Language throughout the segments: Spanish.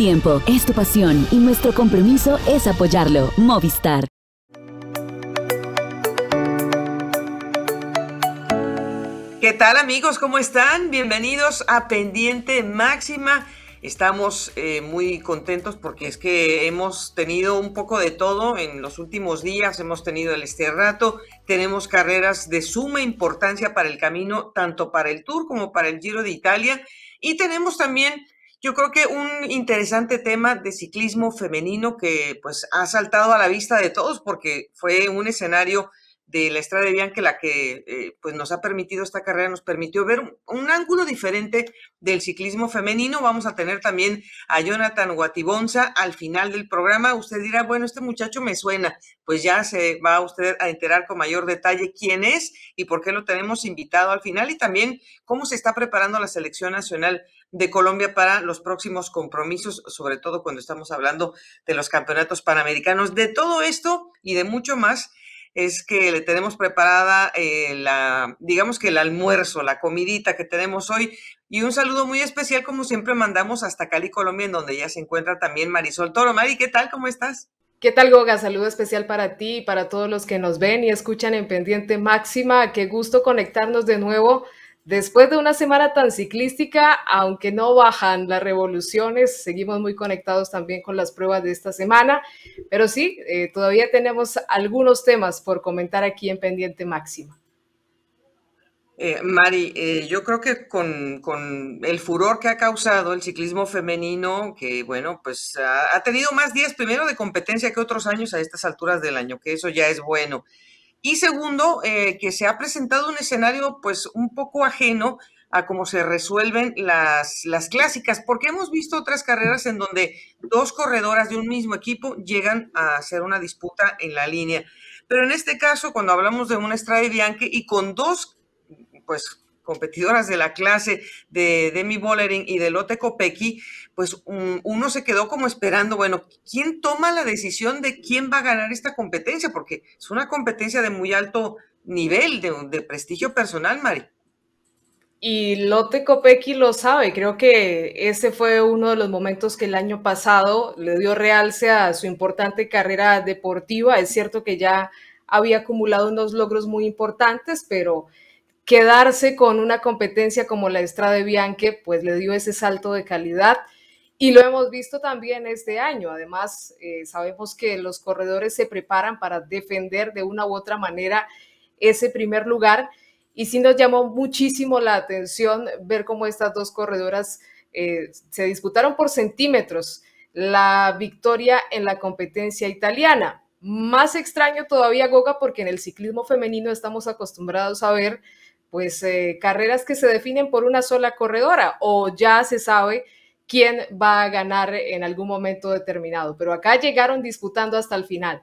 tiempo, es tu pasión y nuestro compromiso es apoyarlo. Movistar. ¿Qué tal amigos? ¿Cómo están? Bienvenidos a Pendiente Máxima. Estamos eh, muy contentos porque es que hemos tenido un poco de todo en los últimos días, hemos tenido el este rato, tenemos carreras de suma importancia para el camino, tanto para el Tour como para el Giro de Italia, y tenemos también, yo creo que un interesante tema de ciclismo femenino que pues ha saltado a la vista de todos porque fue un escenario de la Estrada de Bianca, la que eh, pues nos ha permitido esta carrera, nos permitió ver un, ángulo diferente del ciclismo femenino. Vamos a tener también a Jonathan Guatibonza al final del programa. Usted dirá, bueno, este muchacho me suena. Pues ya se va usted a enterar con mayor detalle quién es y por qué lo tenemos invitado al final y también cómo se está preparando la selección nacional de Colombia para los próximos compromisos, sobre todo cuando estamos hablando de los campeonatos panamericanos. De todo esto y de mucho más es que le tenemos preparada eh, la, digamos que el almuerzo, la comidita que tenemos hoy. Y un saludo muy especial, como siempre, mandamos hasta Cali, Colombia, en donde ya se encuentra también Marisol Toro. Mari, ¿qué tal? ¿Cómo estás? ¿Qué tal, Goga? Saludo especial para ti y para todos los que nos ven y escuchan en Pendiente Máxima. Qué gusto conectarnos de nuevo Después de una semana tan ciclística, aunque no bajan las revoluciones, seguimos muy conectados también con las pruebas de esta semana, pero sí, eh, todavía tenemos algunos temas por comentar aquí en Pendiente Máxima. Eh, Mari, eh, yo creo que con, el furor que ha causado el ciclismo femenino, que bueno, pues ha, ha tenido más días primero de competencia que otros años a estas alturas del año, que eso ya es bueno. Y segundo, eh, que se ha presentado un escenario pues un poco ajeno a cómo se resuelven las, las clásicas, porque hemos visto otras carreras en donde dos corredoras de un mismo equipo llegan a hacer una disputa en la línea. Pero en este caso, cuando hablamos de una Strade Bianche y con dos pues competidoras de la clase de Demi Bollering y de Lotte Kopecky, pues uno se quedó como esperando, bueno, ¿quién toma la decisión de quién va a ganar esta competencia? Porque es una competencia de muy alto nivel, de, prestigio personal, Mari. Y Lotte Kopecky lo sabe, creo que ese fue uno de los momentos que el año pasado le dio realce a su importante carrera deportiva. Es cierto que ya había acumulado unos logros muy importantes, pero quedarse con una competencia como la Estrada Bianche, pues le dio ese salto de calidad. Y lo hemos visto también este año. Además, eh, sabemos que los corredores se preparan para defender de una u otra manera ese primer lugar. Y sí nos llamó muchísimo la atención ver cómo estas dos corredoras eh, se disputaron por centímetros la victoria en la competencia italiana. Más extraño todavía, Goga, porque en el ciclismo femenino estamos acostumbrados a ver pues eh, carreras que se definen por una sola corredora o ya se sabe quién va a ganar en algún momento determinado. Pero acá llegaron disputando hasta el final.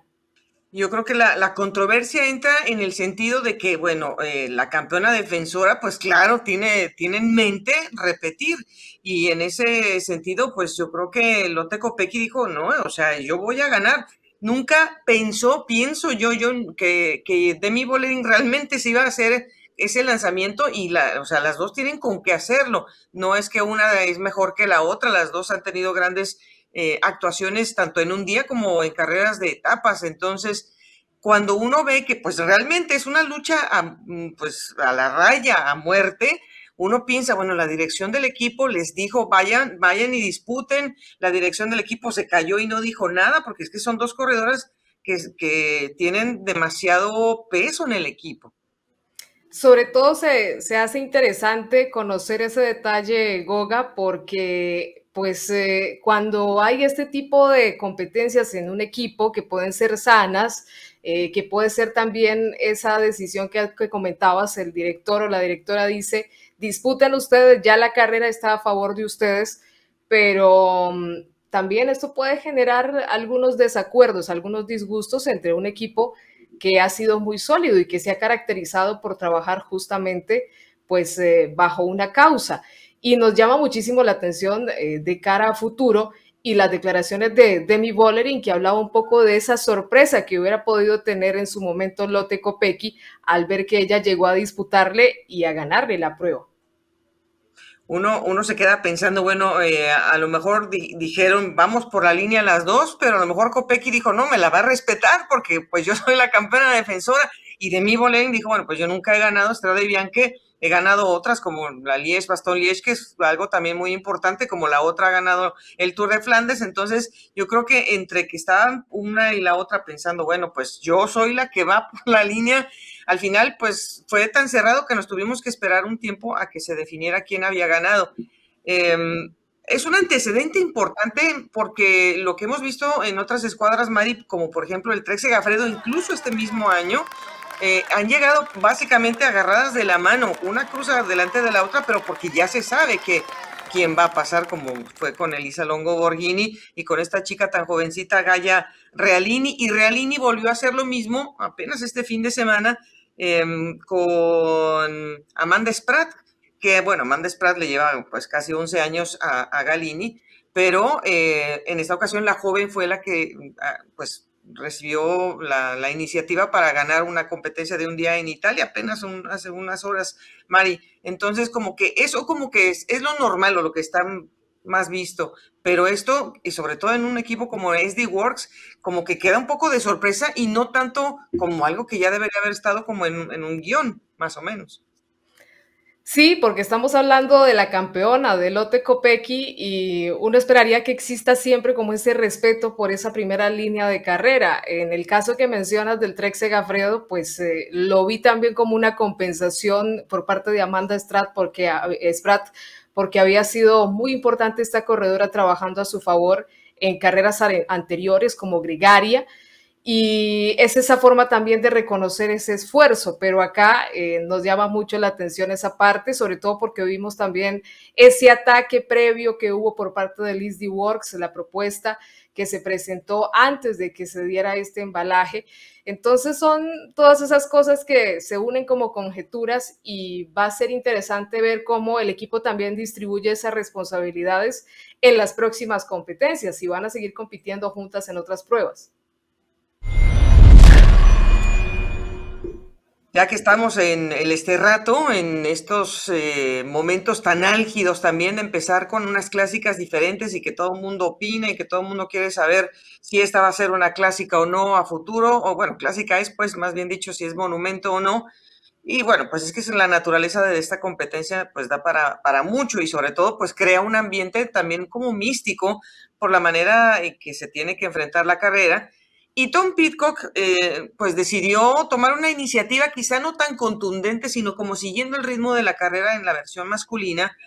Yo creo que la, controversia entra en el sentido de que, bueno, eh, la campeona defensora, pues claro, tiene, tiene en mente repetir. Y en ese sentido, pues yo creo que Lotte Kopecky dijo, no, o sea, yo voy a ganar. Nunca pensó, pienso yo, yo que, que Demi Bolering realmente se iba a hacer ese lanzamiento y la, o sea, las dos tienen con qué hacerlo. No es que una es mejor que la otra, las dos han tenido grandes eh, actuaciones tanto en un día como en carreras de etapas. Entonces, cuando uno ve que pues realmente es una lucha a, mm, pues, a la raya, a muerte, uno piensa, bueno, la dirección del equipo les dijo, vayan, vayan y disputen, la dirección del equipo se cayó y no dijo nada, porque es que son dos corredoras que tienen demasiado peso en el equipo. Sobre todo se, hace interesante conocer ese detalle, Goga, porque pues eh, cuando hay este tipo de competencias en un equipo que pueden ser sanas, eh, que puede ser también esa decisión que, que, comentabas, el director o la directora dice, disputen ustedes, ya la carrera está a favor de ustedes, pero mm, también esto puede generar algunos desacuerdos, algunos disgustos entre un equipo que ha sido muy sólido y que se ha caracterizado por trabajar justamente pues eh, bajo una causa. Y nos llama muchísimo la atención eh, de cara a futuro y las declaraciones de Demi Bollering, que hablaba un poco de esa sorpresa que hubiera podido tener en su momento Lotte Kopecky al ver que ella llegó a disputarle y a ganarle la prueba. Uno, uno se queda pensando, bueno, eh, a, lo mejor dijeron, vamos por la línea las dos, pero a lo mejor Kopecky dijo, no, me la va a respetar porque pues yo soy la campeona defensora. Y de mi Bolén dijo, bueno, pues yo nunca he ganado Estrada y Bianque, he ganado otras como la Liège, Bastón Liège, que es algo también muy importante, como la otra ha ganado el Tour de Flandes. Entonces, yo creo que entre que estaban una y la otra pensando, bueno, pues yo soy la que va por la línea, al final, pues fue tan cerrado que nos tuvimos que esperar un tiempo a que se definiera quién había ganado. Em, es un antecedente importante porque lo que hemos visto en otras escuadras, Mari, como por ejemplo el Trek Segafredo, incluso este mismo año, eh, han llegado básicamente agarradas de la mano, una cruza delante de la otra, pero porque ya se sabe que quién va a pasar, como fue con Elisa Longo Borghini y con esta chica tan jovencita, Gaia Realini. Y Realini volvió a hacer lo mismo apenas este fin de semana em, con Amanda Spratt, que bueno, Amanda Spratt le lleva pues casi 11 años a, Galini, pero eh, en esta ocasión la joven fue la que ah, pues recibió la, iniciativa para ganar una competencia de un día en Italia, apenas hace unas horas, Mari. Entonces, como que eso como que es, es lo normal o lo que está más visto, pero esto, y sobre todo en un equipo como SD Works, como que queda un poco de sorpresa y no tanto como algo que ya debería haber estado como en, un guion, más o menos. Sí, porque estamos hablando de la campeona, de Lotte Kopecky, y uno esperaría que exista siempre como ese respeto por esa primera línea de carrera. En el caso que mencionas del Trek Segafredo, pues eh, lo vi también como una compensación por parte de Amanda Spratt porque, Spratt, porque había sido muy importante esta corredora trabajando a su favor en carreras anteriores como Gregaria y es esa forma también de reconocer ese esfuerzo, pero acá eh, nos llama mucho la atención esa parte, sobre todo porque vimos también ese ataque previo que hubo por parte de Liz D. Works, la propuesta que se presentó antes de que se diera este embalaje. Entonces son todas esas cosas que se unen como conjeturas y va a ser interesante ver cómo el equipo también distribuye esas responsabilidades en las próximas competencias y van a seguir compitiendo juntas en otras pruebas. Ya que estamos en este rato, en estos eh, momentos tan álgidos también de empezar con unas clásicas diferentes y que todo el mundo opina y que todo el mundo quiere saber si esta va a ser una clásica o no a futuro, o bueno, clásica es pues más bien dicho si es monumento o no. Y bueno, pues es que la naturaleza de esta competencia pues da para, para mucho y sobre todo pues crea un ambiente también como místico por la manera en que se tiene que enfrentar la carrera y Tom Pitcock, eh, pues decidió tomar una iniciativa quizá no tan contundente, sino como siguiendo el ritmo de la carrera en la versión masculina,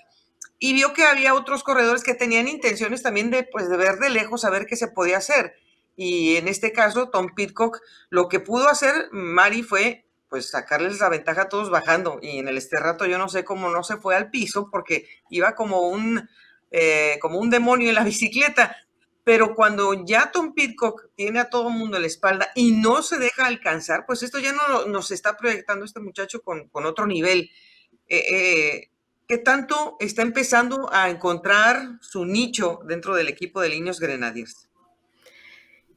y vio que había otros corredores que tenían intenciones también de, pues, de ver de lejos a ver qué se podía hacer. Y en este caso, Tom Pitcock, lo que pudo hacer Mari fue pues sacarles la ventaja a todos bajando. Y en el este rato yo no sé cómo no se fue al piso porque iba como un, eh, como un demonio en la bicicleta pero cuando ya Tom Pitcock tiene a todo el mundo en la espalda y no se deja alcanzar, pues esto ya no nos está proyectando este muchacho con, otro nivel. Eh, eh, ¿Qué tanto está empezando a encontrar su nicho dentro del equipo de Líneos Grenadiers?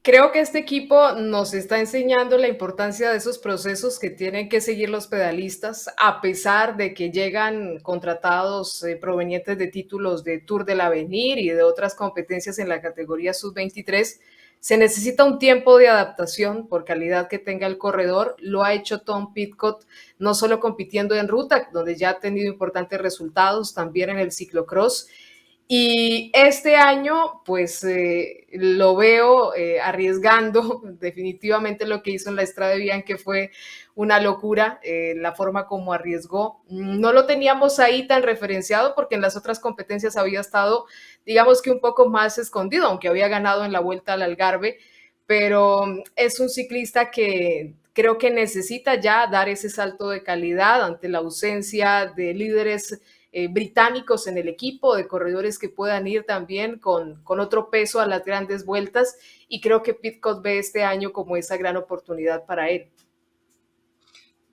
Creo que este equipo nos está enseñando la importancia de esos procesos que tienen que seguir los pedalistas, a pesar de que llegan contratados eh, provenientes de títulos de Tour del Avenir y de otras competencias en la categoría sub-23. Se necesita un tiempo de adaptación por calidad que tenga el corredor. Lo ha hecho Tom Pitcott, no solo compitiendo en ruta, donde ya ha tenido importantes resultados, también en el ciclocross y este año, pues eh, lo veo eh, arriesgando definitivamente lo que hizo en la Estrada de que fue una locura, eh, la forma como arriesgó. No lo teníamos ahí tan referenciado porque en las otras competencias había estado, digamos que un poco más escondido, aunque había ganado en la vuelta al Algarve, pero es un ciclista que creo que necesita ya dar ese salto de calidad ante la ausencia de líderes eh, británicos en el equipo, de corredores que puedan ir también con, con otro peso a las grandes vueltas y creo que Pitcock ve este año como esa gran oportunidad para él.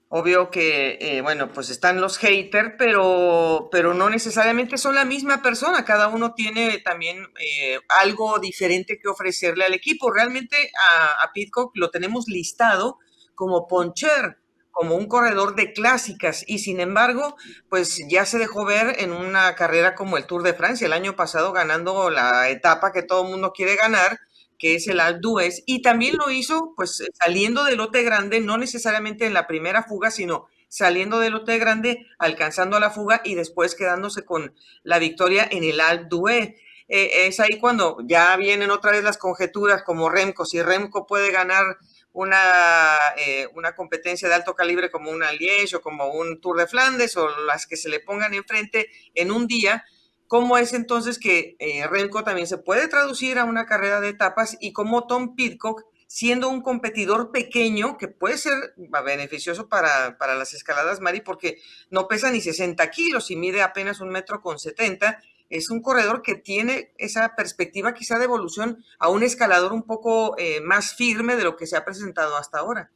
Obvio que, eh, bueno, pues están los haters, pero, pero no necesariamente son la misma persona. Cada uno tiene también eh, algo diferente que ofrecerle al equipo. Realmente a, a Pitcock lo tenemos listado como poncher, como un corredor de clásicas y sin embargo, pues ya se dejó ver en una carrera como el Tour de Francia el año pasado ganando la etapa que todo el mundo quiere ganar, que es el Alpe d'Huez, y también lo hizo pues saliendo del lote grande, no necesariamente en la primera fuga, sino saliendo del lote grande, alcanzando la fuga y después quedándose con la victoria en el Alpe d'Huez. Eh, es ahí cuando ya vienen otra vez las conjeturas como Remco, si Remco puede ganar una, eh, una competencia de alto calibre como una Liège o como un Tour de Flandes o las que se le pongan enfrente en un día, ¿cómo es entonces que eh, Remco también se puede traducir a una carrera de etapas y cómo Tom Pitcock, siendo un competidor pequeño, que puede ser beneficioso para, para las escaladas, Mari, porque no pesa ni 60 kilos y mide apenas un metro con 70, es un corredor que tiene esa perspectiva quizá de evolución a un escalador un poco eh, más firme de lo que se ha presentado hasta ahora.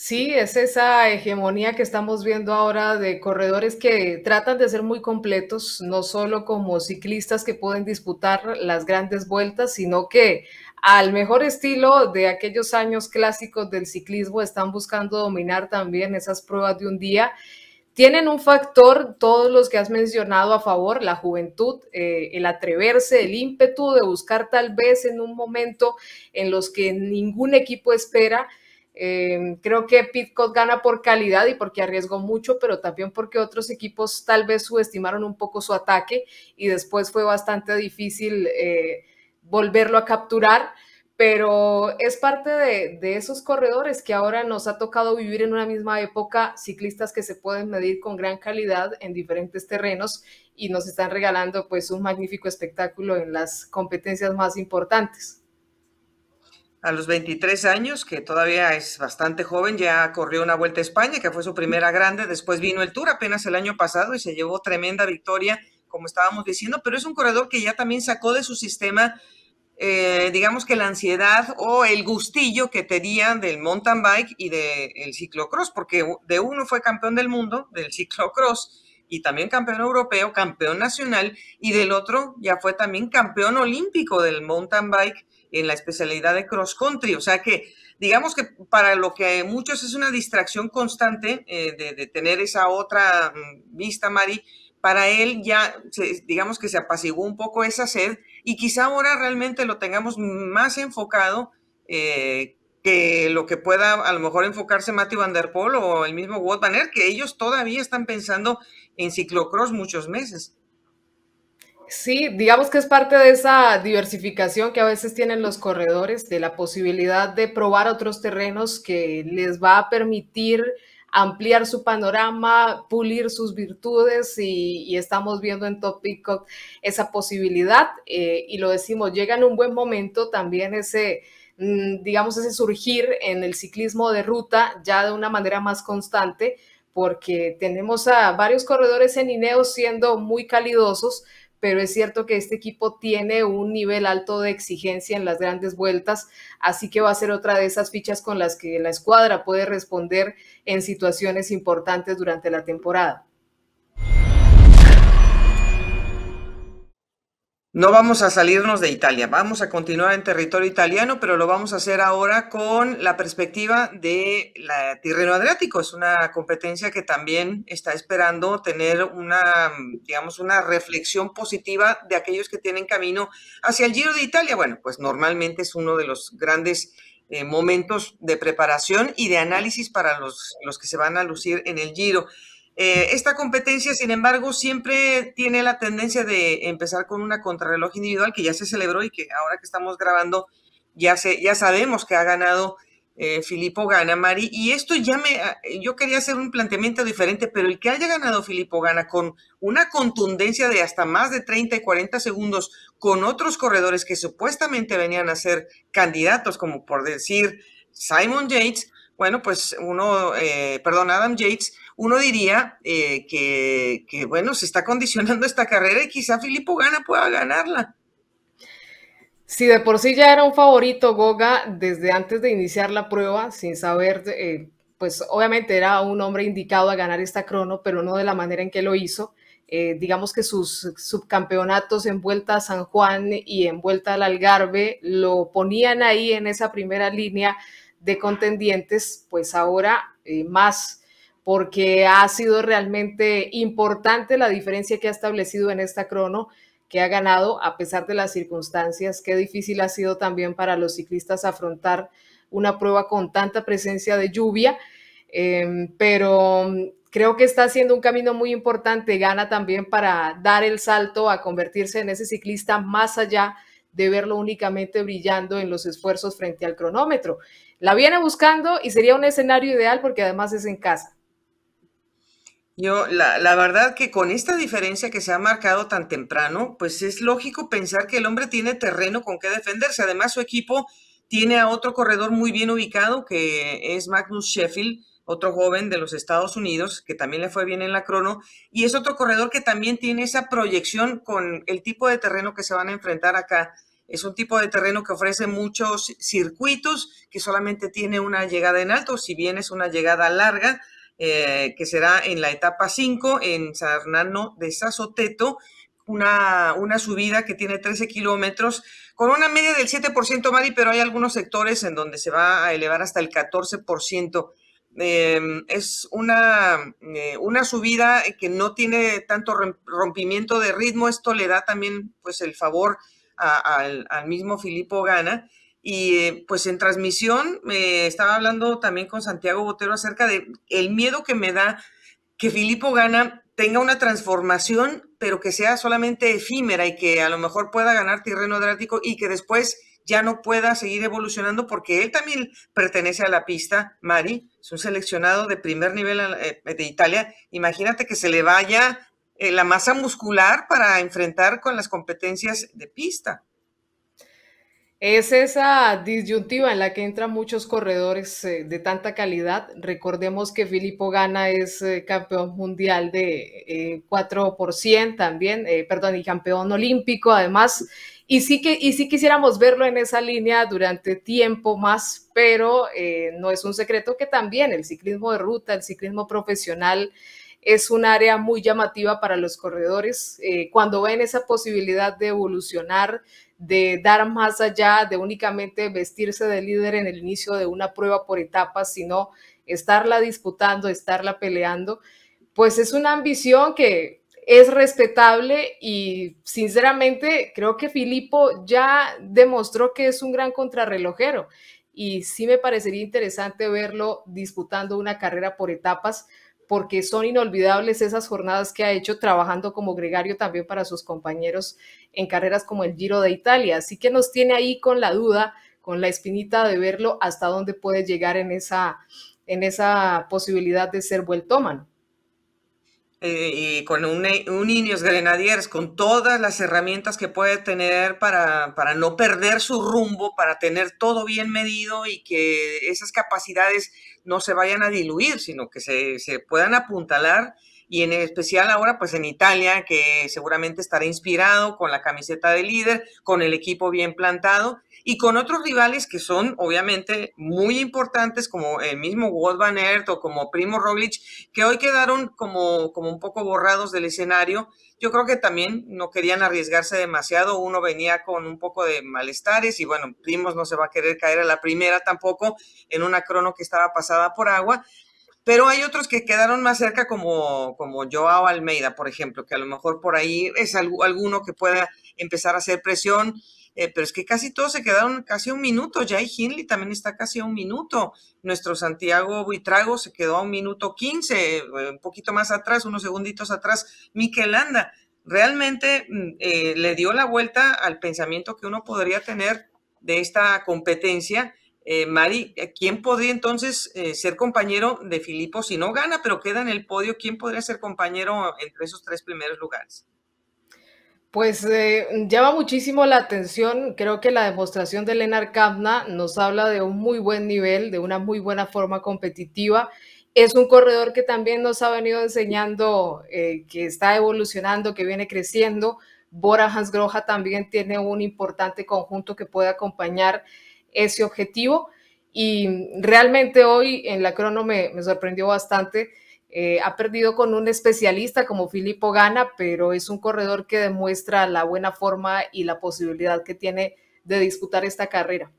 Sí, es esa hegemonía que estamos viendo ahora de corredores que tratan de ser muy completos, no solo como ciclistas que pueden disputar las grandes vueltas, sino que al mejor estilo de aquellos años clásicos del ciclismo están buscando dominar también esas pruebas de un día tienen un factor, todos los que has mencionado a favor, la juventud, eh, el atreverse, el ímpetu de buscar tal vez en un momento en los que ningún equipo espera. Em, creo que Pitcock gana por calidad y porque arriesgó mucho, pero también porque otros equipos tal vez subestimaron un poco su ataque y después fue bastante difícil eh, volverlo a capturar pero es parte de, esos corredores que ahora nos ha tocado vivir en una misma época, ciclistas que se pueden medir con gran calidad en diferentes terrenos y nos están regalando pues un magnífico espectáculo en las competencias más importantes. A los 23 años, que todavía es bastante joven, ya corrió una Vuelta a España, que fue su primera grande, después vino el Tour apenas el año pasado y se llevó tremenda victoria, como estábamos diciendo, pero es un corredor que ya también sacó de su sistema eh, digamos que la ansiedad o el gustillo que tenían del mountain bike y del ciclocross, porque de uno fue campeón del mundo, del ciclocross, y también campeón europeo, campeón nacional, y del otro ya fue también campeón olímpico del mountain bike en la especialidad de cross country. O sea que, digamos que para lo que muchos es una distracción constante eh, de, de, tener esa otra mm, vista, Mari, para él ya, digamos que se apaciguó un poco esa sed y quizá ahora realmente lo tengamos más enfocado eh, que lo que pueda a lo mejor enfocarse Matthew Van Der Poel o el mismo Wout Van Aert, que ellos todavía están pensando en ciclocross muchos meses. Sí, digamos que es parte de esa diversificación que a veces tienen los corredores, de la posibilidad de probar otros terrenos que les va a permitir ampliar su panorama, pulir sus virtudes y, estamos viendo en Top Peacock esa posibilidad eh, y lo decimos, llega en un buen momento también ese, mm, digamos, ese surgir en el ciclismo de ruta ya de una manera más constante porque tenemos a varios corredores en Ineos siendo muy calidosos, pero es cierto que este equipo tiene un nivel alto de exigencia en las grandes vueltas, así que va a ser otra de esas fichas con las que la escuadra puede responder en situaciones importantes durante la temporada. No vamos a salirnos de Italia, vamos a continuar en territorio italiano, pero lo vamos a hacer ahora con la perspectiva de la Tirreno Adriático. Es una competencia que también está esperando tener una, digamos, una reflexión positiva de aquellos que tienen camino hacia el Giro de Italia. Bueno, pues normalmente es uno de los grandes eh, momentos de preparación y de análisis para los, los que se van a lucir en el Giro. Eh, esta competencia, sin embargo, siempre tiene la tendencia de empezar con una contrarreloj individual que ya se celebró y que ahora que estamos grabando ya, se, ya sabemos que ha ganado eh, Filippo Gana, Mari. Y esto ya me, ah, yo quería hacer un planteamiento diferente, pero el que haya ganado Filippo Gana con una contundencia de hasta más de 30 y 40 segundos con otros corredores que supuestamente venían a ser candidatos, como por decir Simon Yates, bueno, pues uno, eh, perdón, Adam Yates, uno diría eh, que, bueno, se está condicionando esta carrera y quizá Filippo Gana pueda ganarla. Si de por sí ya era un favorito Goga desde antes de iniciar la prueba, sin saber, eh, pues obviamente era un hombre indicado a ganar esta crono, pero no de la manera en que lo hizo. Eh, digamos que sus subcampeonatos en Vuelta a San Juan y en Vuelta al Algarve lo ponían ahí en esa primera línea de contendientes, pues ahora más, porque ha sido realmente importante la diferencia que ha establecido en esta crono, que ha ganado a pesar de las circunstancias. Qué difícil ha sido también para los ciclistas afrontar una prueba con tanta presencia de lluvia, em, pero creo que está haciendo un camino muy importante. Gana también para dar el salto a convertirse en ese ciclista más allá de verlo únicamente brillando en los esfuerzos frente al cronómetro. La viene buscando y sería un escenario ideal porque además es en casa. Yo, la, la, verdad que con esta diferencia que se ha marcado tan temprano, pues es lógico pensar que el hombre tiene terreno con que defenderse. Además, su equipo tiene a otro corredor muy bien ubicado, que es Magnus Sheffield, otro joven de los Estados Unidos, que también le fue bien en la crono, y es otro corredor que también tiene esa proyección con el tipo de terreno que se van a enfrentar acá. Es un tipo de terreno que ofrece muchos circuitos, que solamente tiene una llegada en alto, si bien es una llegada larga, eh, que será en la etapa 5 en San Hernando de Sasoteto, una, una subida que tiene 13 kilómetros, con una media del 7%, Mari, pero hay algunos sectores en donde se va a elevar hasta el 14%. Em, es una, eh, una subida que no tiene tanto rompimiento de ritmo. Esto le da también pues el favor al, mismo Filippo Gana. Y eh, pues en transmisión me estaba hablando también con Santiago Botero acerca de el miedo que me da que Filippo Gana tenga una transformación, pero que sea solamente efímera y que a lo mejor pueda ganar terreno drástico y que después ya no pueda seguir evolucionando porque él también pertenece a la pista, Mari, es un seleccionado de primer nivel eh, de Italia. Imagínate que se le vaya eh, la masa muscular para enfrentar con las competencias de pista. Es esa disyuntiva en la que entran muchos corredores eh, de tanta calidad. Recordemos que Filippo Gana es campeón mundial de 4 por también, perdón, y campeón olímpico además. Y sí, que, y sí quisiéramos verlo en esa línea durante tiempo más, pero eh, no es un secreto que también el ciclismo de ruta, el ciclismo profesional, es un área muy llamativa para los corredores. Eh, cuando ven esa posibilidad de evolucionar, de dar más allá de únicamente vestirse de líder en el inicio de una prueba por etapas, sino estarla disputando, estarla peleando, pues es una ambición que es respetable y sinceramente creo que Filippo ya demostró que es un gran contrarrelojero. Y sí me parecería interesante verlo disputando una carrera por etapas porque son inolvidables esas jornadas que ha hecho trabajando como gregario también para sus compañeros en carreras como el Giro de Italia. Así que nos tiene ahí con la duda, con la espinita de verlo hasta dónde puede llegar en esa, en esa posibilidad de ser vueltómano. Eh, y con un, un Ineos Grenadiers, con todas las herramientas que puede tener para, para, no perder su rumbo, para tener todo bien medido y que esas capacidades no se vayan a diluir, sino que se, se puedan apuntalar. Y en especial ahora, pues en Italia, que seguramente estará inspirado con la camiseta de líder, con el equipo bien plantado y con otros rivales que son obviamente muy importantes como el mismo Wout van Aert o como Primo Roglic, que hoy quedaron como, como un poco borrados del escenario. Yo creo que también no querían arriesgarse demasiado, uno venía con un poco de malestares y bueno, Primos no se va a querer caer a la primera tampoco en una crono que estaba pasada por agua, pero hay otros que quedaron más cerca como, como Joao Almeida, por ejemplo, que a lo mejor por ahí es alguno que pueda empezar a hacer presión eh, pero es que casi todos se quedaron casi un minuto. Jay Hindley también está casi a un minuto. Nuestro Santiago Buitrago se quedó a un minuto quince, eh, un poquito más atrás, unos segunditos atrás, Mikel Landa. Realmente mm, eh, le dio la vuelta al pensamiento que uno podría tener de esta competencia. Mari, ¿quién podría entonces ser compañero de Filipo si no gana, pero queda en el podio? ¿Quién podría ser compañero entre esos tres primeros lugares? Pues eh, llama muchísimo la atención. Creo que la demostración de Lenar Kamna nos habla de un muy buen nivel, de una muy buena forma competitiva. Es un corredor que también nos ha venido enseñando eh, que está evolucionando, que viene creciendo. Bora Hansgrohe también tiene un importante conjunto que puede acompañar ese objetivo. Y realmente hoy en la crono me sorprendió bastante eh, ha perdido con un especialista como Filippo Gana, pero es un corredor que demuestra la buena forma y la posibilidad que tiene de disputar esta carrera.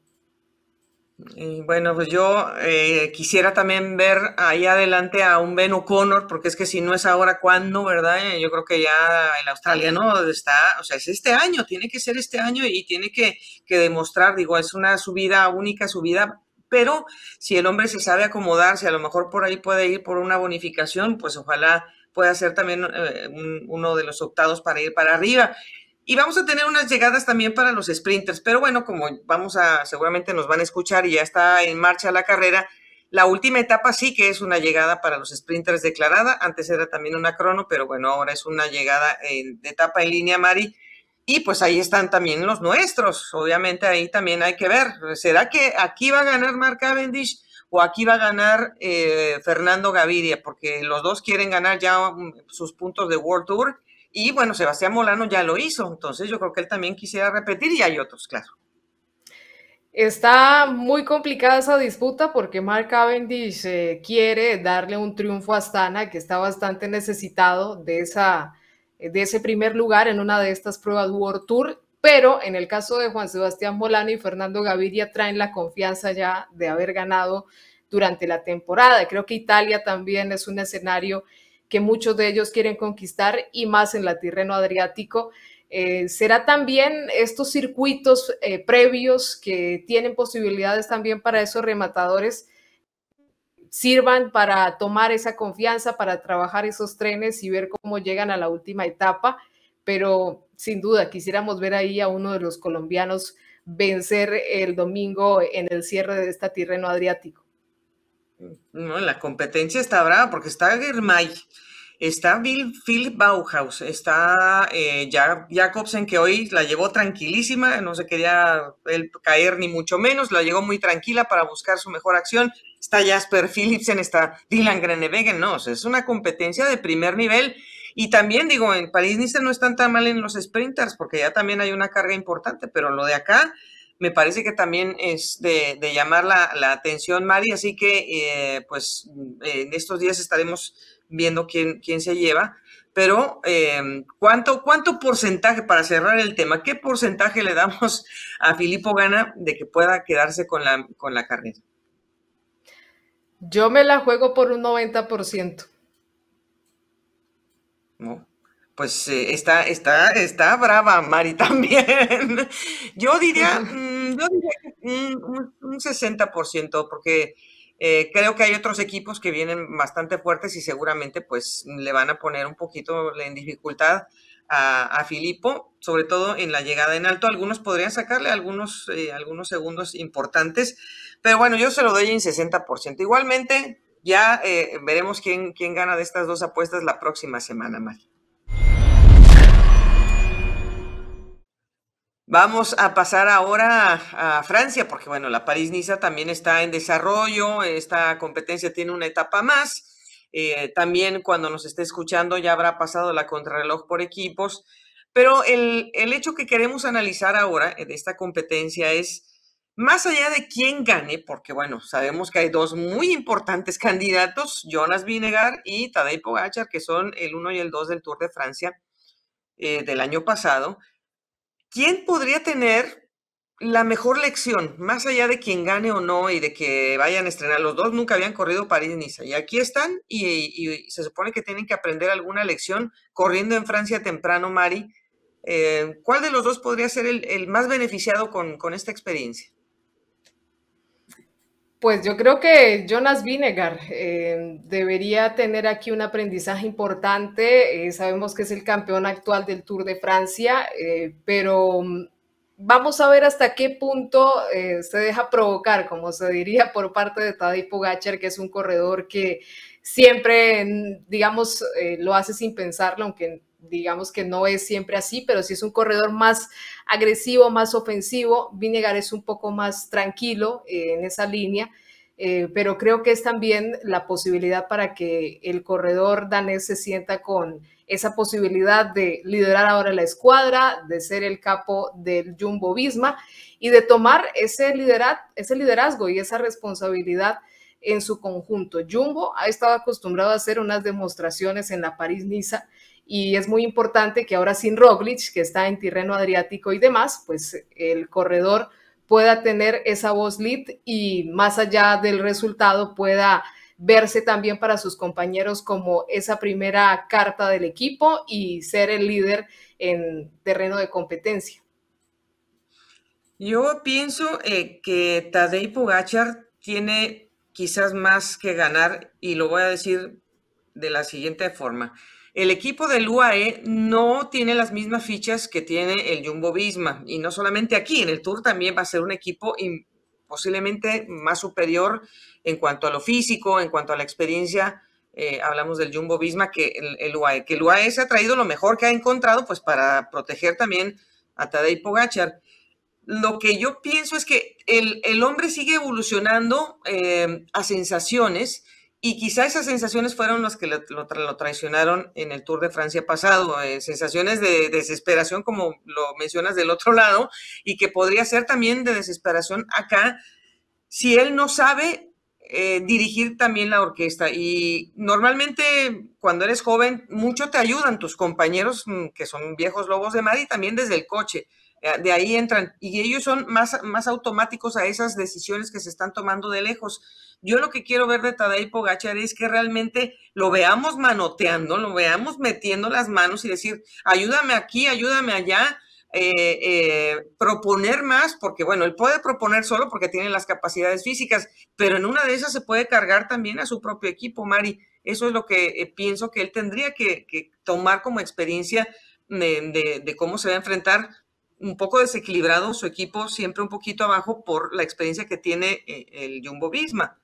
bueno, pues yo eh, quisiera también ver ahí adelante a un Ben O'Connor, porque es que si no es ahora, ¿cuándo, verdad? Eh, yo creo que ya el australiano está, o sea, es este año, tiene que ser este año y tiene que, que demostrar, digo, es una subida única, subida, pero si el hombre se sabe acomodarse, a lo mejor por ahí puede ir por una bonificación, pues ojalá pueda ser también eh, uno de los optados para ir para arriba. Y vamos a tener unas llegadas también para los sprinters, pero bueno, como vamos a, seguramente nos van a escuchar y ya está en marcha la carrera, la última etapa sí que es una llegada para los sprinters declarada, antes era también una crono, pero bueno, ahora es una llegada en, de etapa en línea, Mari. Y pues ahí están también los nuestros, obviamente ahí también hay que ver, ¿será que aquí va a ganar Mark Cavendish o aquí va a ganar eh, Fernando Gaviria? Porque los dos quieren ganar ya mm, sus puntos de World Tour y bueno, Sebastián Molano ya lo hizo, entonces yo creo que él también quisiera repetir y hay otros, claro. Está muy complicada esa disputa porque Mark Cavendish eh, quiere darle un triunfo a Astana, que está bastante necesitado de, esa, de ese primer lugar en una de estas pruebas World Tour, pero en el caso de Juan Sebastián Molano y Fernando Gaviria traen la confianza ya de haber ganado durante la temporada. Creo que Italia también es un escenario que muchos de ellos quieren conquistar y más en la Tirreno Adriático. Eh, será también estos circuitos eh, previos que tienen posibilidades también para esos rematadores sirvan para tomar esa confianza, para trabajar esos trenes y ver cómo llegan a la última etapa. Pero sin duda quisiéramos ver ahí a uno de los colombianos vencer el domingo en el cierre de esta Tirreno Adriático. No, la competencia está brava porque está Germay, está Bill, Phil Bauhaus, está eh, Jacobsen que hoy la llevó tranquilísima, no se quería él caer ni mucho menos, la llegó muy tranquila para buscar su mejor acción. Está Jasper Philipsen, está Dylan Grenewegen, no, es una competencia de primer nivel. Y también digo, en París-Nice no están tan mal en los sprinters porque ya también hay una carga importante, pero lo de acá me parece que también es de, llamar la, atención, Mari, así que eh, pues en estos días estaremos viendo quién, quién se lleva, pero eh, ¿cuánto, ¿cuánto porcentaje, para cerrar el tema, qué porcentaje le damos a Filippo Gana de que pueda quedarse con la, con la carrera? Yo me la juego por un 90%. No, pues eh, está, está, está brava Mari también. yo diría, mm, yo diría un, un 60%, porque eh, creo que hay otros equipos que vienen bastante fuertes y seguramente pues le van a poner un poquito en dificultad a, Filippo, sobre todo en la llegada en alto. Algunos podrían sacarle algunos, eh, algunos segundos importantes, pero bueno, yo se lo doy en 60%. Igualmente, ya veremos quién, quién gana de estas dos apuestas la próxima semana, Mari. Vamos a pasar ahora a, Francia, porque bueno, la París-Niza también está en desarrollo, esta competencia tiene una etapa más. Eh, también cuando nos esté escuchando ya habrá pasado la contrarreloj por equipos, pero el, el hecho que queremos analizar ahora de esta competencia es, más allá de quién gane, porque bueno, sabemos que hay dos muy importantes candidatos, Jonas Vinegar y Tadej Pogacar, que son el 1 y el 2 del Tour de Francia eh, del año pasado, ¿quién podría tener la mejor lección, más allá de quien gane o no y de que vayan a estrenar? Los dos nunca habían corrido París-Niza y aquí están y, se supone que tienen que aprender alguna lección corriendo en Francia temprano, Mari. Eh, ¿Cuál de los dos podría ser el, más beneficiado con, esta experiencia? Pues yo creo que Jonas Vinegar eh, debería tener aquí un aprendizaje importante. Eh, sabemos que es el campeón actual del Tour de Francia, eh, pero mm, vamos a ver hasta qué punto se deja provocar, como se diría por parte de Tadej Pogacar, que es un corredor que siempre, mm, digamos, lo hace sin pensarlo, aunque digamos que no es siempre así, pero si es un corredor más agresivo, más ofensivo, Vinegar es un poco más tranquilo eh, en esa línea, eh, pero creo que es también la posibilidad para que el corredor danés se sienta con esa posibilidad de liderar ahora la escuadra, de ser el capo del Jumbo Visma y de tomar ese, ese liderazgo y esa responsabilidad en su conjunto. Jumbo ha estado acostumbrado a hacer unas demostraciones en la París-Niza y es muy importante que ahora sin Roglic, que está en terreno adriático y demás, pues el corredor pueda tener esa voz lead y más allá del resultado pueda verse también para sus compañeros como esa primera carta del equipo y ser el líder en terreno de competencia. Yo pienso eh, que Tadej Pogachar tiene quizás más que ganar y lo voy a decir de la siguiente forma. El equipo del UAE no tiene las mismas fichas que tiene el Jumbo Visma y no solamente aquí, en el Tour también va a ser un equipo posiblemente más superior en cuanto a lo físico, en cuanto a la experiencia. Eh, hablamos del Jumbo Visma que el, UAE, que el UAE se ha traído lo mejor que ha encontrado pues para proteger también a Tadej Pogachar. Lo que yo pienso es que el, hombre sigue evolucionando eh, a sensaciones y quizá esas sensaciones fueron las que lo, traicionaron en el Tour de Francia pasado, eh, sensaciones de desesperación, como lo mencionas del otro lado, y que podría ser también de desesperación acá, si él no sabe eh, dirigir también la orquesta. Y normalmente cuando eres joven, mucho te ayudan tus compañeros, mm, que son viejos lobos de mar, y también desde el coche. Eh, de ahí entran, y ellos son más, más automáticos a esas decisiones que se están tomando de lejos yo lo que quiero ver de Tadej Pogachar es que realmente lo veamos manoteando, lo veamos metiendo las manos y decir, ayúdame aquí, ayúdame allá, eh, eh, proponer más, porque bueno, él puede proponer solo porque tiene las capacidades físicas, pero en una de esas se puede cargar también a su propio equipo, Mari. Eso es lo que pienso que él tendría que, tomar como experiencia de, cómo se va a enfrentar un poco desequilibrado su equipo, siempre un poquito abajo por la experiencia que tiene el Jumbo Visma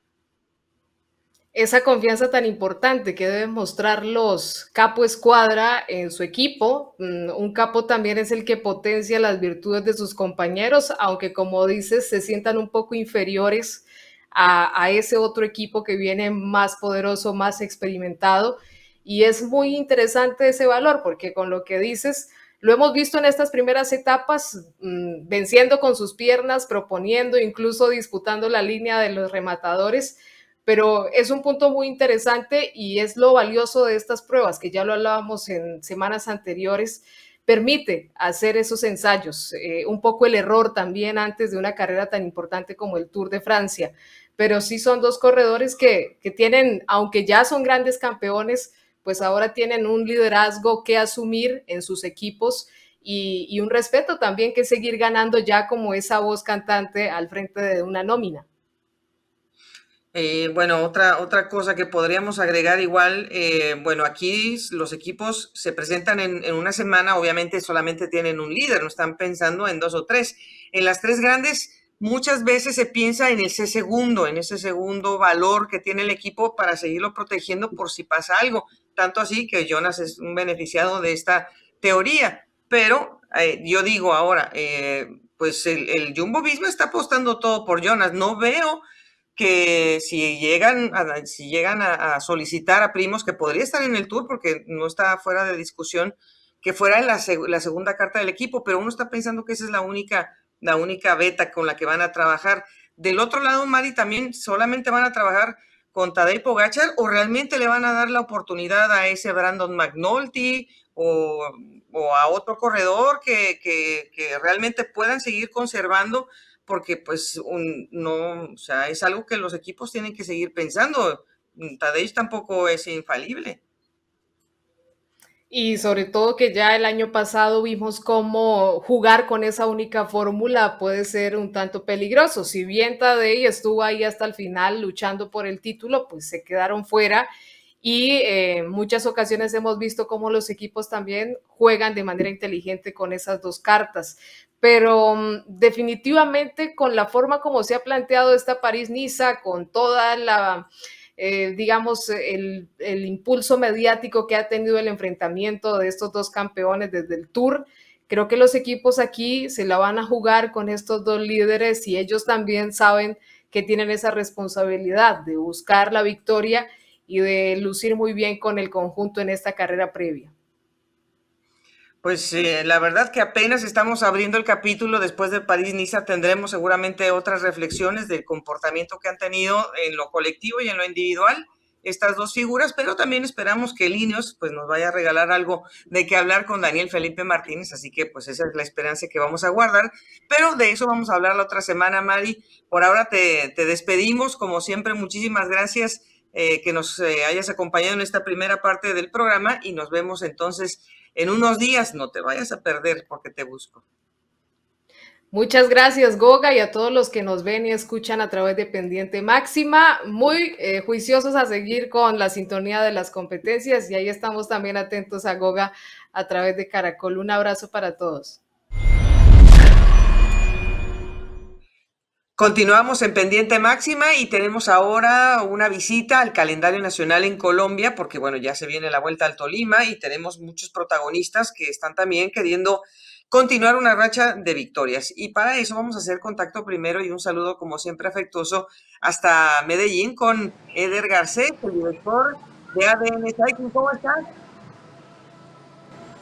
esa confianza tan importante que deben mostrar los capo escuadra en su equipo. Mm, un capo también es el que potencia las virtudes de sus compañeros, aunque como dices, se sientan un poco inferiores a, ese otro equipo que viene más poderoso, más experimentado. Y es muy interesante ese valor, porque con lo que dices, lo hemos visto en estas primeras etapas, mm, venciendo con sus piernas, proponiendo, incluso disputando la línea de los rematadores pero es un punto muy interesante y es lo valioso de estas pruebas, que ya lo hablábamos en semanas anteriores, permite hacer esos ensayos, eh, un poco el error también antes de una carrera tan importante como el Tour de Francia, pero sí son dos corredores que, tienen, aunque ya son grandes campeones, pues ahora tienen un liderazgo que asumir en sus equipos y, un respeto también que seguir ganando ya como esa voz cantante al frente de una nómina. Eh, bueno, otra, otra cosa que podríamos agregar igual, eh, bueno, aquí los equipos se presentan en, una semana, obviamente solamente tienen un líder, no están pensando en dos o tres. En las tres grandes muchas veces se piensa en ese segundo, en ese segundo valor que tiene el equipo para seguirlo protegiendo por si pasa algo. Tanto así que Jonas es un beneficiado de esta teoría. Pero eh, yo digo ahora, pues el, el Jumbo Visma está apostando todo por Jonas. No veo que si llegan, a, si llegan a, solicitar a primos, que podría estar en el tour porque no está fuera de discusión, que fuera la, la, segunda carta del equipo, pero uno está pensando que esa es la única, la única beta con la que van a trabajar. Del otro lado, Mari, también solamente van a trabajar con Tadej Pogachar o realmente le van a dar la oportunidad a ese Brandon McNulty o, o a otro corredor que, que, que realmente puedan seguir conservando porque pues no, o sea, es algo que los equipos tienen que seguir pensando. Tadej tampoco es infalible. Y sobre todo que ya el año pasado vimos cómo jugar con esa única fórmula puede ser un tanto peligroso. Si bien Tadej estuvo ahí hasta el final luchando por el título, pues se quedaron fuera y eh, en muchas ocasiones hemos visto cómo los equipos también juegan de manera inteligente con esas dos cartas. Pero mm, definitivamente con la forma como se ha planteado esta París-Niza, con toda la, eh, digamos, el, el, impulso mediático que ha tenido el enfrentamiento de estos dos campeones desde el Tour, creo que los equipos aquí se la van a jugar con estos dos líderes y ellos también saben que tienen esa responsabilidad de buscar la victoria y de lucir muy bien con el conjunto en esta carrera previa. Pues eh, la verdad que apenas estamos abriendo el capítulo después de París-Niza, tendremos seguramente otras reflexiones del comportamiento que han tenido en lo colectivo y en lo individual. estas dos figuras, pero también esperamos que Linios pues, nos vaya a regalar algo de qué hablar con Daniel Felipe Martínez, así que pues esa es la esperanza que vamos a guardar, pero de eso vamos a hablar la otra semana, Mari. Por ahora te, despedimos, como siempre, muchísimas gracias eh, que nos eh, hayas acompañado en esta primera parte del programa y nos vemos entonces en unos días, no te vayas a perder porque te busco. Muchas gracias, Goga, y a todos los que nos ven y escuchan a través de Pendiente Máxima. Muy eh, juiciosos a seguir con la sintonía de las competencias y ahí estamos también atentos a Goga a través de Caracol. Un abrazo para todos. Continuamos en pendiente máxima y tenemos ahora una visita al calendario nacional en Colombia, porque bueno, ya se viene la vuelta al Tolima y tenemos muchos protagonistas que están también queriendo continuar una racha de victorias. Y para eso vamos a hacer contacto primero y un saludo como siempre afectuoso hasta Medellín con Eder Garcés, el director de ADN Cycling. ¿Cómo estás?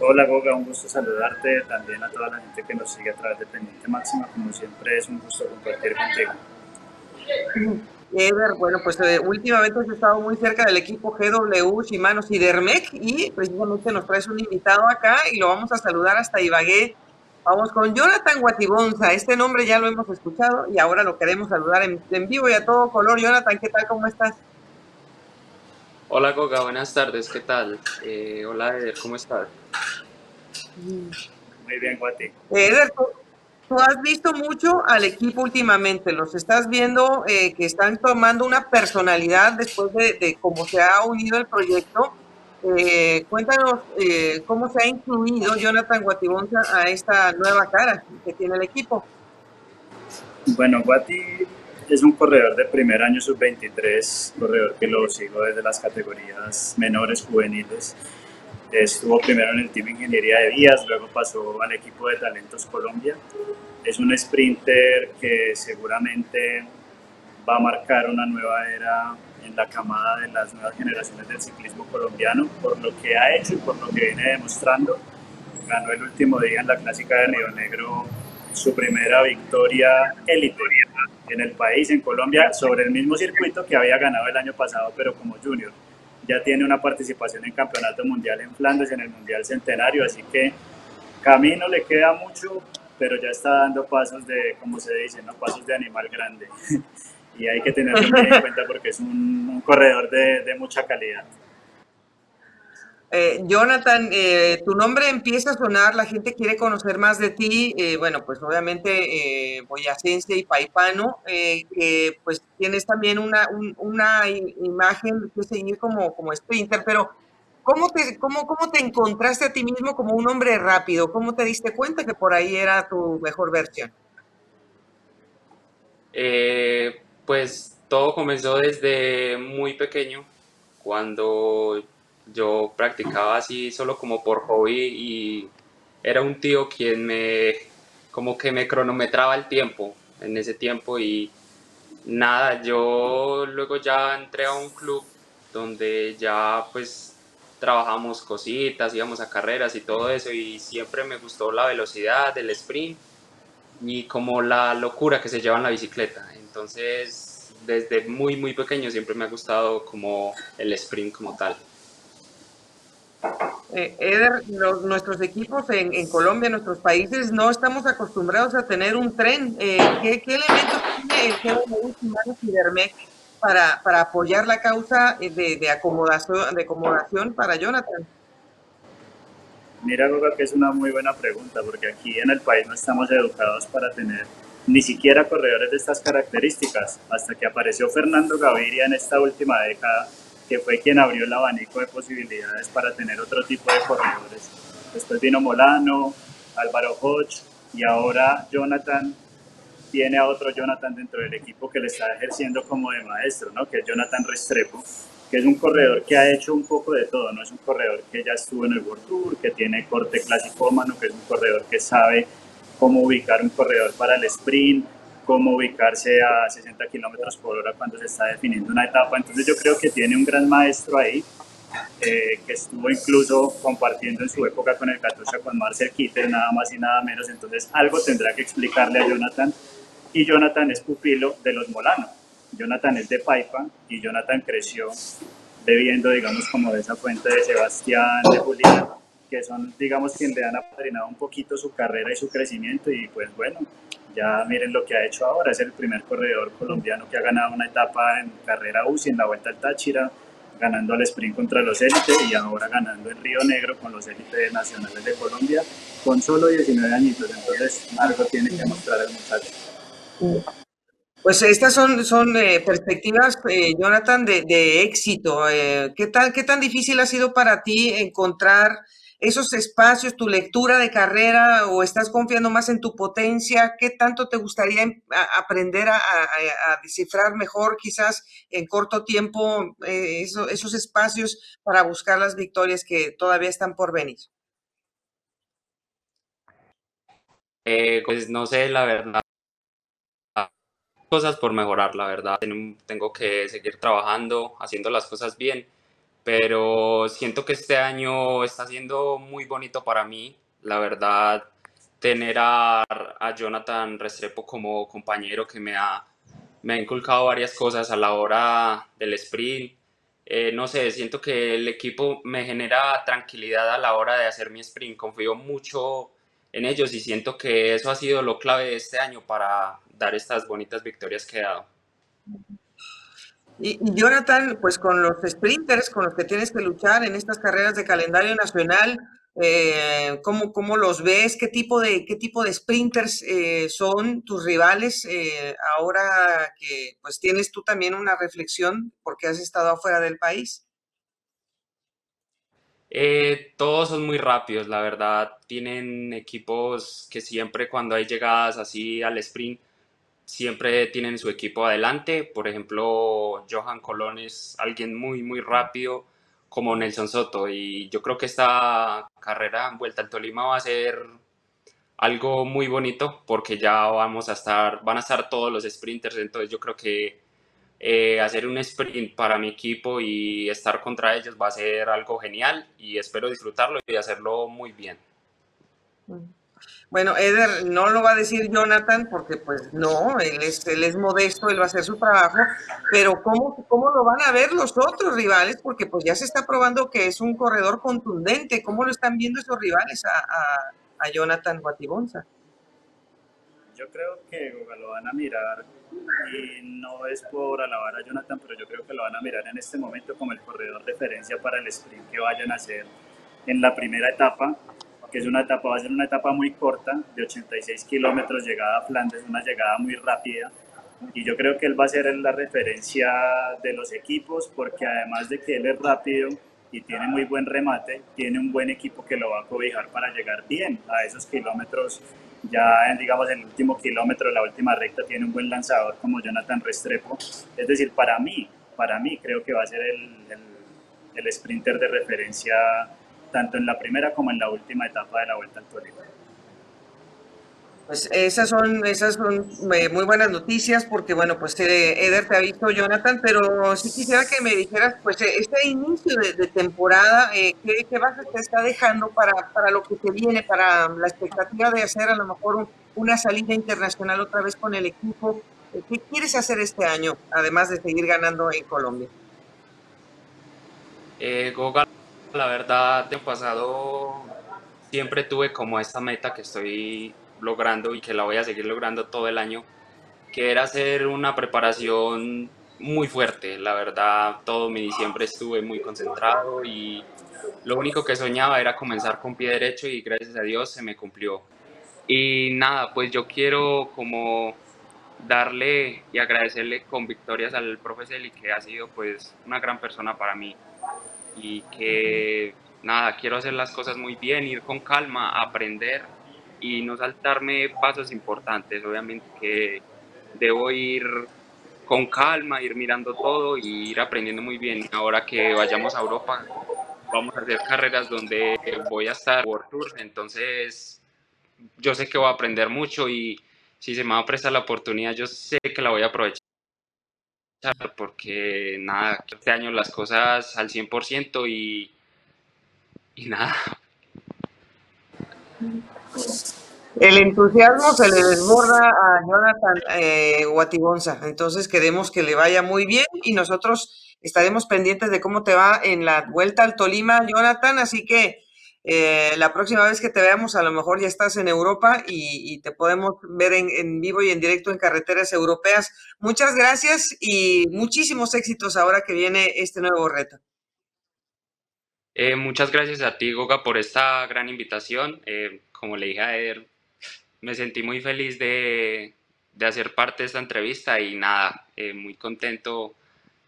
Hola Goga, un gusto saludarte, también a toda la gente que nos sigue a través de Pendiente Máxima, como siempre es un gusto compartir contigo. Eder, bueno, pues eh, últimamente has estado muy cerca del equipo GW, Shimano y Dermec y precisamente nos traes un invitado acá y lo vamos a saludar hasta Ibagué. Vamos con Jonathan Guatibonza, este nombre ya lo hemos escuchado y ahora lo queremos saludar en, vivo y a todo color. Jonathan, ¿qué tal? ¿Cómo estás? Hola Goga, buenas tardes, ¿qué tal? Eh, hola Eder, ¿cómo estás? Muy bien, Guati. Eder, tú has visto mucho al equipo últimamente, los estás viendo eh, que están tomando una personalidad después de, cómo se ha unido el proyecto. Eh, cuéntanos eh, cómo se ha incluido Jonathan Guatibonza a esta nueva cara que tiene el equipo. Bueno, Guati es un corredor de primer año sub-23, corredor que lo sigo desde las categorías menores juveniles. Estuvo primero en el Team Ingeniería de Vías, luego pasó al equipo de Talentos Colombia. Es un sprinter que seguramente va a marcar una nueva era en la camada de las nuevas generaciones del ciclismo colombiano por lo que ha hecho y por lo que viene demostrando. Ganó el último día en la clásica de Río su primera victoria élite en el país, en Colombia, sobre el mismo circuito que había ganado el año pasado, pero como junior ya tiene una participación en Campeonato Mundial en Flandes, en el Mundial Centenario, así que camino le queda mucho, pero ya está dando pasos de, como se dice, ¿no? pasos de animal grande. y hay que tenerlo en cuenta porque es un, corredor de, de mucha calidad. Eh, Jonathan, eh, tu nombre empieza a sonar, la gente quiere conocer más de ti. Eh, bueno, pues obviamente boyacense y paipano, que pues tienes también una, una imagen que seguir como, como sprinter, pero ¿cómo te, cómo, ¿cómo te encontraste a ti mismo como un hombre rápido? ¿Cómo te diste cuenta que por ahí era tu mejor versión? pues todo comenzó desde muy pequeño, cuando yo practicaba así solo como por hobby y era un tío quien me como que me cronometraba el tiempo en ese tiempo y nada, yo luego ya entré a un club donde ya pues trabajamos cositas, íbamos a carreras y todo eso y siempre me gustó la velocidad del sprint y como la locura que se lleva en la bicicleta. Entonces, desde muy muy pequeño siempre me ha gustado como el sprint como tal. Eh, Eder, nuestros equipos en, en, Colombia, nuestros países, no estamos acostumbrados a tener un tren. Eh, ¿qué, ¿qué, elementos tiene el GW para, para apoyar la causa de, de, de acomodación para Jonathan? Mira, Goga, que es una muy buena pregunta, porque aquí en el país no estamos educados para tener ni siquiera corredores de estas características. Hasta que apareció Fernando Gaviria en esta última década, que fue quien abrió el abanico de posibilidades para tener otro tipo de corredores. Después vino Molano, Álvaro Hodge y ahora Jonathan tiene a otro Jonathan dentro del equipo que le está ejerciendo como de maestro, ¿no? que es Jonathan Restrepo, que es un corredor que ha hecho un poco de todo, no es un corredor que ya estuvo en el World Tour, que tiene corte clasicómano, que es un corredor que sabe cómo ubicar un corredor para el sprint, cómo ubicarse a 60 kilómetros por hora cuando se está definiendo una etapa. Entonces yo creo que tiene un gran maestro ahí, eh, que estuvo incluso compartiendo en su época con el Katusha, con Marcel Kitter, nada más y nada menos. Entonces algo tendrá que explicarle a Jonathan. Y Jonathan es pupilo de los Molano. Jonathan es de Paipa y Jonathan creció bebiendo, digamos, como de esa fuente de Sebastián, de Julián, que son, digamos, quien le han apadrinado un poquito su carrera y su crecimiento y pues bueno, ya miren lo que ha hecho ahora, es el primer corredor colombiano que ha ganado una etapa en carrera UCI en la Vuelta al Táchira, ganando al sprint contra los élites y ahora ganando en Río Negro con los élites nacionales de Colombia con solo 19 añitos, entonces algo tiene que mostrar el muchacho. Pues estas son, son eh, perspectivas, eh, Jonathan, de, de éxito. Eh, ¿qué, tal, ¿Qué tan difícil ha sido para ti encontrar esos espacios, tu lectura de carrera o estás confiando más en tu potencia? ¿Qué tanto te gustaría em, aprender a, descifrar mejor quizás en corto tiempo eh, esos espacios para buscar las victorias que todavía están por venir? Eh, pues no sé, la verdad. Cosas por mejorar, la verdad. Tengo que seguir trabajando, haciendo las cosas bien pero siento que este año está siendo muy bonito para mí, la verdad, tener a, a Jonathan Restrepo como compañero que me ha, me ha inculcado varias cosas a la hora del sprint. Eh, no sé, siento que el equipo me genera tranquilidad a la hora de hacer mi sprint, confío mucho en ellos y siento que eso ha sido lo clave de este año para dar estas bonitas victorias que he dado. Y, Jonathan, pues con los sprinters con los que tienes que luchar en estas carreras de calendario nacional, eh, ¿cómo, los ves? ¿Qué tipo de, qué tipo de sprinters eh, son tus rivales eh, ahora que pues tienes tú también una reflexión porque has estado afuera del país? todos son muy rápidos, la verdad. Tienen equipos que siempre cuando hay llegadas así al sprint siempre tienen su equipo adelante. Por ejemplo, Johan Colón es alguien muy, muy rápido como Nelson Soto. Y yo creo que esta carrera en Vuelta al Tolima va a ser algo muy bonito porque ya vamos a estar, van a estar todos los sprinters. Entonces yo creo que eh, hacer un sprint para mi equipo y estar contra ellos va a ser algo genial y espero disfrutarlo y hacerlo muy bien. Eder no lo va a decir Jonathan porque pues no, él es, él es modesto, él va a hacer su trabajo, pero ¿cómo, ¿cómo lo van a ver los otros rivales? Porque pues ya se está probando que es un corredor contundente. ¿Cómo lo están viendo esos rivales a, a, Jonathan Guatibonza? Yo creo que lo van a mirar y no es por alabar a Jonathan, pero yo creo que lo van a mirar en este momento como el corredor de referencia para el sprint que vayan a hacer en la primera etapa que es una etapa, va a ser una etapa muy corta, de 86 kilómetros, llegada a Flandes, una llegada muy rápida. Y yo creo que él va a ser la referencia de los equipos, porque además de que él es rápido y tiene muy buen remate, tiene un buen equipo que lo va a cobijar para llegar bien a esos kilómetros. Ya, en, digamos, en el último kilómetro, la última recta, tiene un buen lanzador como Jonathan Restrepo. Es decir, para mí, para mí creo que va a ser el, el, el sprinter de referencia tanto en la primera como en la última etapa de la Vuelta al Tolima. Pues esas son, esas son eh, muy buenas noticias porque, bueno, pues eh, Eder te ha visto, Jonathan, pero sí quisiera que me dijeras, pues eh, este inicio de, temporada, ¿qué, ¿qué bases te está dejando para, para lo que te viene, para la expectativa de hacer a lo mejor una salida internacional otra vez con el equipo? ¿Qué quieres hacer este año, además de seguir ganando en Colombia? Eh, la verdad, el pasado siempre tuve como esta meta que estoy logrando y que la voy a seguir logrando todo el año, que era hacer una preparación muy fuerte. La verdad, todo mi diciembre estuve muy concentrado y lo único que soñaba era comenzar con pie derecho y gracias a Dios se me cumplió. Y nada, pues yo quiero como darle y agradecerle con victorias al profe Celi, que ha sido pues una gran persona para mí y que nada, quiero hacer las cosas muy bien, ir con calma, aprender y no saltarme pasos importantes. Obviamente que debo ir con calma, ir mirando todo y ir aprendiendo muy bien. Ahora que vayamos a Europa, vamos a hacer carreras donde voy a estar World Tour, entonces yo sé que voy a aprender mucho y si se me va a prestar la oportunidad, yo sé que la voy a aprovechar porque nada, este año las cosas al 100% y, y nada. el entusiasmo se le desborda a Jonathan eh, Guatibonza. Entonces queremos que le vaya muy bien y nosotros estaremos pendientes de cómo te va en la vuelta al Tolima, Jonathan. Así que eh, la próxima vez que te veamos, a lo mejor ya estás en Europa y, te podemos ver en, vivo y en directo en carreteras europeas. Muchas gracias y muchísimos éxitos ahora que viene este nuevo reto. Eh, muchas gracias a ti, Goga, por esta gran invitación. Eh, como le dije a Eder, me sentí muy feliz de, de, hacer parte de esta entrevista y nada, muy contento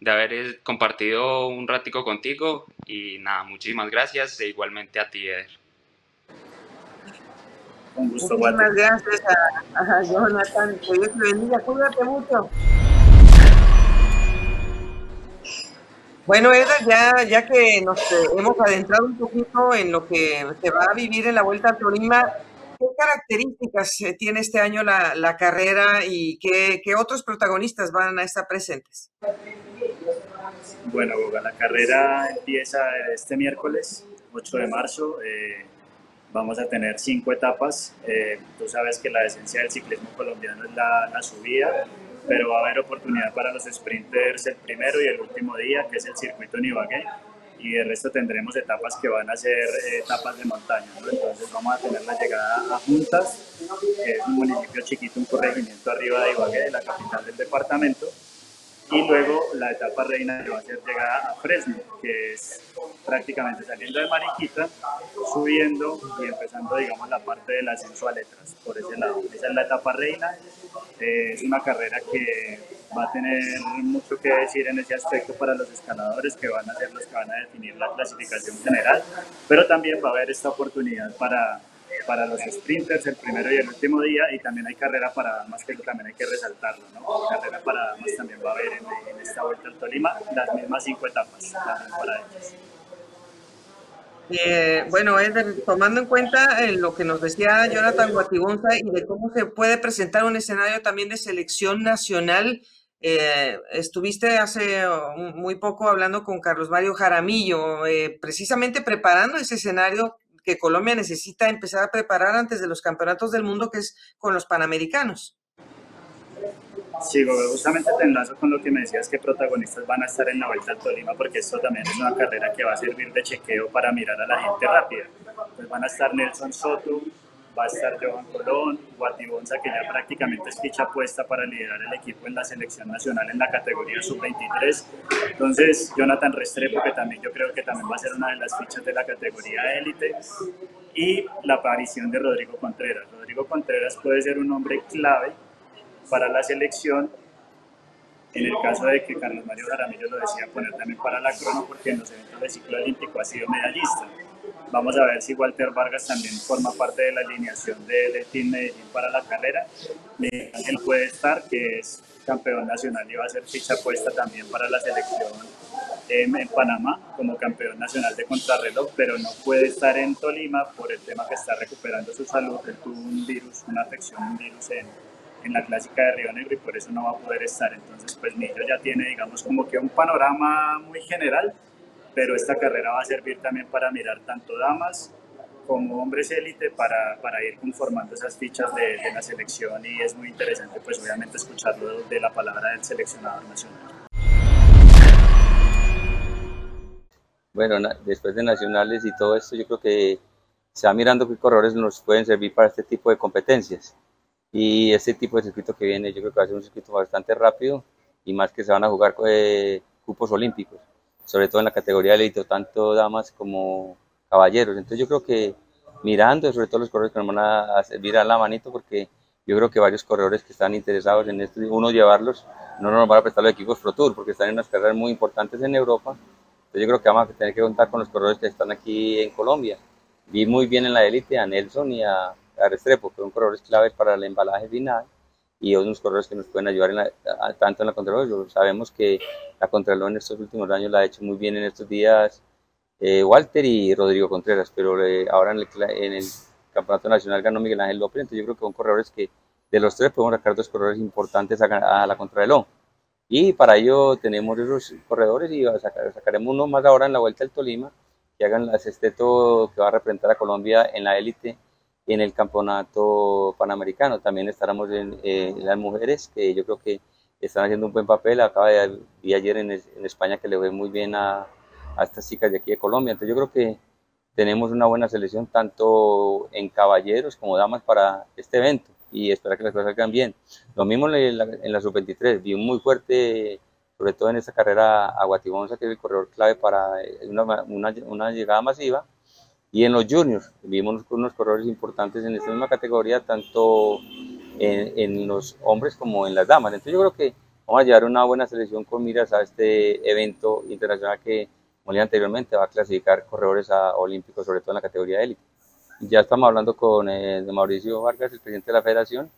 de haber compartido un ratico contigo y nada, muchísimas gracias e igualmente a ti, Eder. Un gusto, Muchísimas gracias a, Jonathan, que Dios te bendiga, cuídate mucho. Bueno, Eder, ya, ya que nos eh, hemos adentrado un poquito en lo que se va a vivir en la Vuelta a Tolima, ¿qué características eh, tiene este año la, la carrera y qué, qué otros protagonistas van a estar presentes? Bueno, la carrera empieza este miércoles, 8 de marzo. Eh, vamos a tener cinco etapas. Eh, tú sabes que la esencia del ciclismo colombiano es la, subida, pero va a haber oportunidad para los sprinters el primero y el último día, que es el circuito Nibagué. Y de resto tendremos etapas que van a ser eh, etapas de montaña. Entonces vamos a tener la llegada a Juntas, que es un municipio chiquito, un corregimiento arriba de Ibagué, la capital del departamento y luego la etapa reina que va a ser llegada a Fresno, que es prácticamente saliendo de Mariquita, subiendo y empezando, digamos, la parte del ascenso a letras, por ese lado. Esa es la etapa reina, eh, es una carrera que va a tener mucho que decir en ese aspecto para los escaladores, que van a ser los que van a definir la clasificación general, pero también va a haber esta oportunidad para para los sprinters el primero y el último día y también hay carrera para damas que también hay que resaltarlo, ¿no? Carrera para damas también va a haber en, esta vuelta al Tolima las mismas cinco etapas también para ellas. Eh, bueno, tomando en cuenta eh, lo que nos decía Jonathan Guatibonza y de cómo se puede presentar un escenario también de selección nacional, eh, estuviste hace muy poco hablando con Carlos Mario Jaramillo, precisamente preparando ese escenario que Colombia necesita empezar a preparar antes de los campeonatos del mundo, que es con los panamericanos. Sí, justamente te enlazo con lo que me decías que protagonistas van a estar en la Vuelta al Tolima, porque esto también es una carrera que va a servir de chequeo para mirar a la gente rápida. Pues van a estar Nelson Soto, va a estar Johan Colón, Guatibonza, que ya prácticamente es ficha puesta para liderar el equipo en la selección nacional en la categoría sub-23. Entonces, Jonathan Restrepo, que también yo creo que también va a ser una de las fichas de la categoría élite. Y la aparición de Rodrigo Contreras. Rodrigo Contreras puede ser un hombre clave para la selección en el caso de que Carlos Mario Jaramillo lo decía poner también para la crono porque en los eventos de ciclo olímpico ha sido medallista. Vamos a ver si Walter Vargas también forma parte de la alineación de, Team Medellín para la carrera. Él puede estar, que es campeón nacional y va a ser ficha puesta también para la selección en, Panamá como campeón nacional de contrarreloj, pero no puede estar en Tolima por el tema que está recuperando su salud. Él tuvo un virus, una afección, un virus en, en la clásica de Río Negro y por eso no va a poder estar. Entonces, pues Millo ya tiene, digamos, como que un panorama muy general pero esta carrera va a servir también para mirar tanto damas como hombres élite para, para, ir conformando esas fichas de, la selección y es muy interesante pues obviamente escucharlo de la palabra del seleccionador nacional. Bueno, después de nacionales y todo esto yo creo que se va mirando qué corredores nos pueden servir para este tipo de competencias y este tipo de circuito que viene yo creo que va a ser un circuito bastante rápido y más que se van a jugar eh, cupos olímpicos sobre todo en la categoría de élite, tanto damas como caballeros. Entonces yo creo que mirando, sobre todo los corredores que nos van a servir a la manito, porque yo creo que varios corredores que están interesados en esto, uno llevarlos, no nos van a prestar los equipos Pro Tour, porque están en unas carreras muy importantes en Europa. Entonces yo creo que vamos a tener que contar con los corredores que están aquí en Colombia. Vi muy bien en la élite a Nelson y a, a Restrepo, que son corredores claves para el embalaje final y otros corredores que nos pueden ayudar en tanto en la Contralor. Sabemos que la Contralor en estos últimos años la ha hecho muy bien en estos días eh, Walter y Rodrigo Contreras, pero eh, ahora en el, Campeonato Nacional ganó Miguel Ángel López, entonces yo creo que son corredores que de los tres podemos sacar dos corredores importantes a, la Contralor. Y para ello tenemos esos corredores y sacaremos uno más ahora en la Vuelta del Tolima, que hagan el sexteto que va a representar a Colombia en la élite en el campeonato panamericano. También estaremos en, las mujeres, que yo creo que están haciendo un buen papel. Acaba de vi ayer en, España que le fue muy bien a, a, estas chicas de aquí de Colombia. Entonces yo creo que tenemos una buena selección tanto en caballeros como damas para este evento y esperar que las cosas salgan bien. Lo mismo en la, en la sub-23, vi un muy fuerte, sobre todo en esta carrera a Guatibonza, que es el corredor clave para una, una, una llegada masiva y en los juniors, vimos unos corredores importantes en esta misma categoría, tanto en, los hombres como en las damas. Entonces yo creo que vamos a llevar una buena selección con miras a este evento internacional que, como le anteriormente, va a clasificar corredores a olímpicos, sobre todo en la categoría élite. Ya estamos hablando con eh, Mauricio Vargas, el presidente de la federación,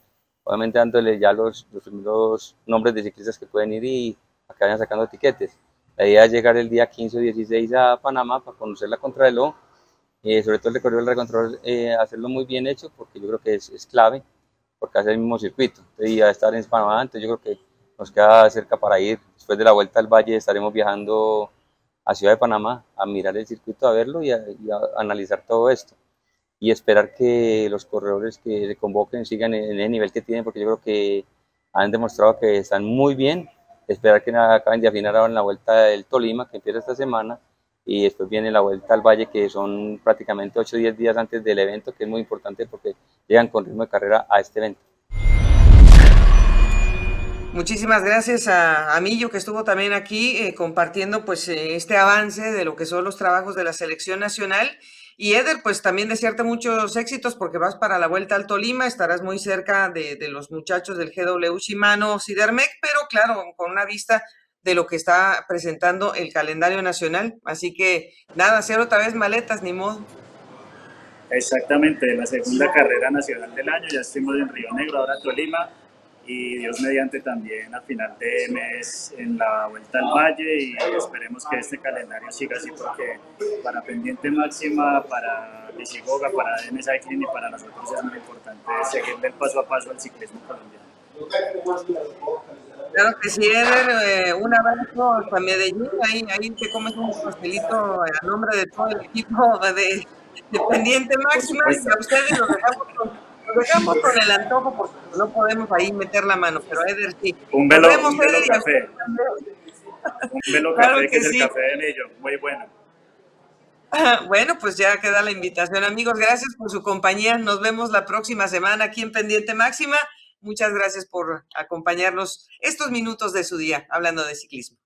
obviamente dándole ya los, los nombres de ciclistas que pueden ir y a que vayan sacando etiquetes. La idea es llegar el día 15 o 16 a Panamá para conocer la contrarreloj eh, sobre todo el recorrido del recontrol, eh, hacerlo muy bien hecho, porque yo creo que es, es clave, porque hace el mismo circuito. Y a estar en Panamá, entonces yo creo que nos queda cerca para ir. Después de la vuelta al valle estaremos viajando a Ciudad de Panamá a mirar el circuito, a verlo y a, analizar todo esto. Y esperar que los corredores que se convoquen sigan en, el nivel que tienen, porque yo creo que han demostrado que están muy bien. Esperar que acaben de afinar ahora en la vuelta del Tolima, que empieza esta semana, y después viene la vuelta al valle que son prácticamente 8 o 10 días antes del evento, que es muy importante porque llegan con ritmo de carrera a este evento. Muchísimas gracias a, a Millo que estuvo también aquí eh, compartiendo pues eh, este avance de lo que son los trabajos de la selección nacional. Y Eder, pues también desearte muchos éxitos porque vas para la vuelta al Tolima, estarás muy cerca de, de los muchachos del GW Shimano Sidermec, pero claro, con una vista de lo que está presentando el calendario nacional. Así que nada, hacer otra vez maletas, ni modo. Exactamente, la segunda carrera nacional del año, ya estuvimos en Río Negro, ahora Tolima, y Dios mediante también a final de mes en la Vuelta al Valle y esperemos que este calendario siga así porque para Pendiente Máxima, para Visigoga, para DN Cycling y para nosotros es muy importante seguir del paso a paso al ciclismo colombiano. Claro que sí, Eder, eh, un abrazo hasta Medellín, ahí, ahí te comes un pastelito a nombre de todo el equipo de, Pendiente Máxima y a ustedes los dejamos, con, dejamos con el antojo porque no podemos ahí meter la mano, pero Eder sí. Un velo, un velo café. Un velo café que, es el café de ellos, muy bueno. Bueno, pues ya queda la invitación, amigos. Gracias por su compañía. Nos vemos la próxima semana aquí en Pendiente Máxima. Muchas gracias por acompañarnos estos minutos de su día hablando de ciclismo.